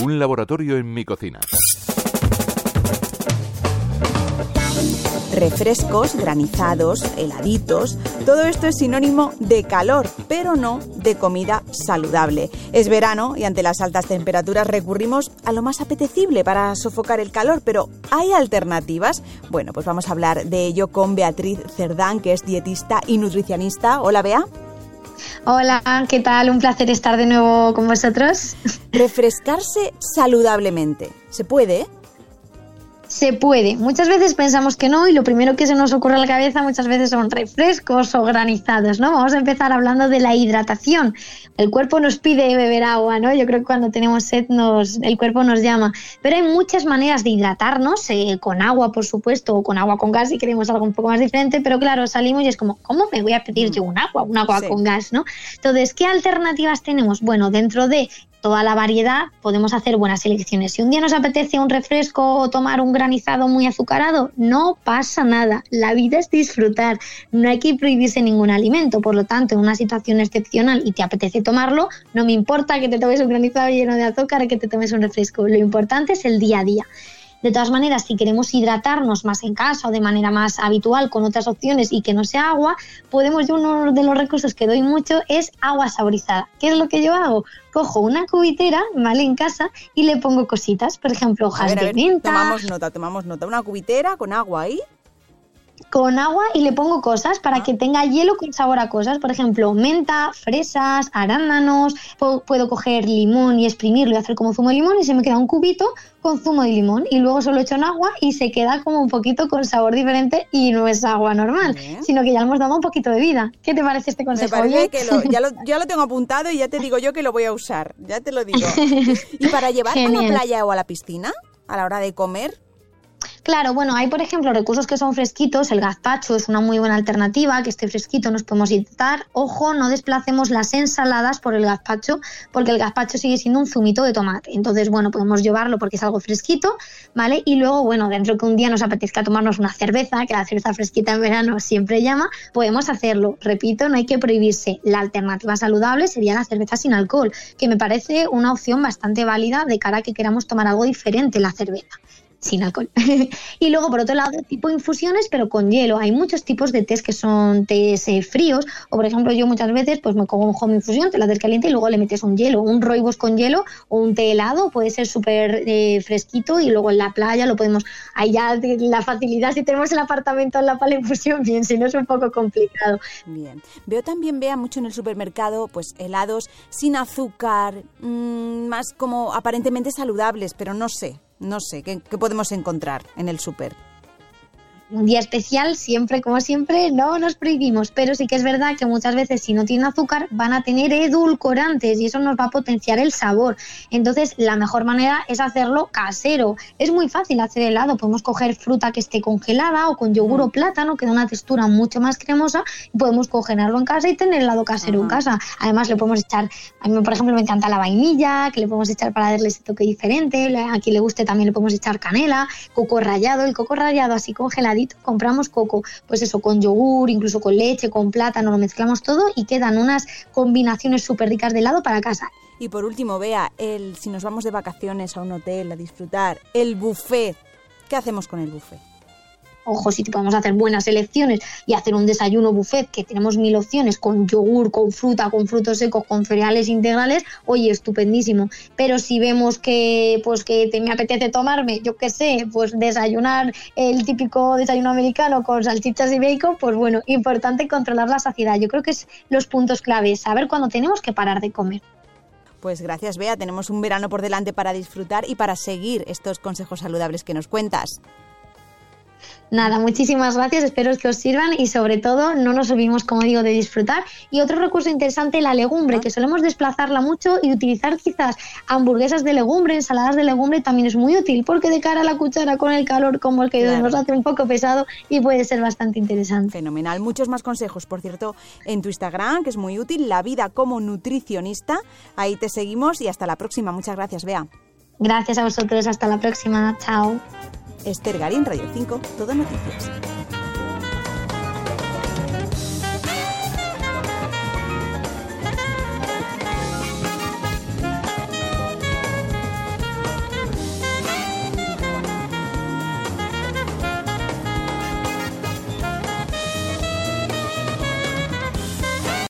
Un laboratorio en mi cocina. refrescos, granizados, heladitos, todo esto es sinónimo de calor, pero no de comida saludable. Es verano y ante las altas temperaturas recurrimos a lo más apetecible para sofocar el calor, pero ¿hay alternativas? Bueno, pues vamos a hablar de ello con Beatriz Cerdán, que es dietista y nutricionista. Hola, Bea. Hola, ¿qué tal? Un placer estar de nuevo con vosotros. Refrescarse saludablemente. ¿Se puede? Se puede. Muchas veces pensamos que no y lo primero que se nos ocurre a la cabeza muchas veces son refrescos o granizados, ¿no? Vamos a empezar hablando de la hidratación. El cuerpo nos pide beber agua, ¿no? Yo creo que cuando tenemos sed nos, el cuerpo nos llama. Pero hay muchas maneras de hidratarnos, eh, con agua, por supuesto, o con agua con gas si queremos algo un poco más diferente, pero claro, salimos y es como, ¿cómo me voy a pedir yo un agua? Un agua con gas, ¿no? Entonces, ¿qué alternativas tenemos? Bueno, dentro de toda la variedad, podemos hacer buenas elecciones. Si un día nos apetece un refresco o tomar un granizado muy azucarado, no pasa nada. La vida es disfrutar. No hay que prohibirse ningún alimento. Por lo tanto, en una situación excepcional y te apetece tomarlo, no me importa que te tomes un granizado lleno de azúcar, que te tomes un refresco. Lo importante es el día a día. De todas maneras, si queremos hidratarnos más en casa o de manera más habitual con otras opciones y que no sea agua, podemos, yo uno de los recursos que doy mucho es agua saborizada. ¿Qué es lo que yo hago? Cojo una cubitera, ¿vale? En casa y le pongo cositas, por ejemplo, hojas de menta. Tomamos nota, tomamos nota. Una cubitera con agua ahí con agua y le pongo cosas para que tenga hielo con sabor a cosas. Por ejemplo, menta, fresas, arándanos. Puedo, coger limón y exprimirlo y hacer como zumo de limón y se me queda un cubito con zumo de limón. Y luego solo echo en agua y se queda como un poquito con sabor diferente y no es agua normal, sino que ya le hemos dado un poquito de vida. ¿Qué te parece este consejo? Me parece que lo, ya, lo, ya, lo, tengo apuntado y ya te digo yo que lo voy a usar. Ya te lo digo. ¿Y para llevar a la playa o a la piscina a la hora de comer? Claro, bueno, hay por ejemplo recursos que son fresquitos, el gazpacho es una muy buena alternativa, que esté fresquito nos podemos hidratar. Ojo, no desplacemos las ensaladas por el gazpacho, porque el gazpacho sigue siendo un zumito de tomate. Entonces, bueno, podemos llevarlo porque es algo fresquito, ¿vale? Y luego, bueno, dentro que un día nos apetezca tomarnos una cerveza, que la cerveza fresquita en verano siempre llama, podemos hacerlo. Repito, no hay que prohibirse. La alternativa saludable sería la cerveza sin alcohol, que me parece una opción bastante válida de cara a que queramos tomar algo diferente la cerveza sin alcohol. y luego, por otro lado, tipo infusiones, pero con hielo. Hay muchos tipos de tés que son tés eh, fríos, o por ejemplo, yo muchas veces pues me cojo un home infusión, te la caliente y luego le metes un hielo, un roibos con hielo o un té helado, puede ser súper eh, fresquito y luego en la playa lo podemos, ahí ya la facilidad, si tenemos el apartamento en la pala infusión, bien, si no es un poco complicado. Bien, veo también, vea mucho en el supermercado, pues helados sin azúcar, mm, más como aparentemente saludables, pero no sé, no sé, ¿qué, podemos encontrar en el súper? Un día especial, siempre como siempre, no nos prohibimos, pero sí que es verdad que muchas veces si no tienen azúcar van a tener edulcorantes y eso nos va a potenciar el sabor. Entonces, la mejor manera es hacerlo casero. Es muy fácil hacer helado, podemos coger fruta que esté congelada o con yogur o plátano, que da una textura mucho más cremosa, y podemos congelarlo en casa y tener helado casero en casa. Además, le podemos echar, a mí por ejemplo me encanta la vainilla, que le podemos echar para darle ese toque diferente, a quien le guste también le podemos echar canela, coco rallado, el coco rallado así congeladito compramos coco, pues eso, con yogur, incluso con leche, con plátano, lo mezclamos todo y quedan unas combinaciones súper ricas de helado para casa. Y por último, vea, el, si nos vamos de vacaciones a un hotel a disfrutar, el buffet, ¿qué hacemos con el buffet? Ojo, si podemos hacer buenas elecciones y hacer un desayuno buffet, que tenemos mil opciones con yogur, con fruta, con frutos secos, con cereales integrales, oye, estupendísimo. Pero si vemos que, pues que me apetece tomarme, yo qué sé, pues desayunar el típico desayuno americano con salchichas y bacon, pues bueno, importante controlar la saciedad. Yo creo que es los puntos claves, saber cuándo tenemos que parar de comer. Pues gracias, Bea. Tenemos un verano por delante para disfrutar y para seguir estos consejos saludables que nos cuentas. Nada, muchísimas gracias, espero que os sirvan y sobre todo no nos olvidemos, como digo, de disfrutar. Y otro recurso interesante, la legumbre, que solemos desplazarla mucho y utilizar quizás hamburguesas de legumbre, ensaladas de legumbre también es muy útil porque de cara a la cuchara con el calor como el que nos hace un poco pesado y puede ser bastante interesante. Fenomenal, muchos más consejos, por cierto, en tu Instagram, que es muy útil, La Vida como Nutricionista. Ahí te seguimos y hasta la próxima. Muchas gracias, Bea. Gracias a vosotros, hasta la próxima. Chao. Esther Garín, Radio 5, Todo Noticias.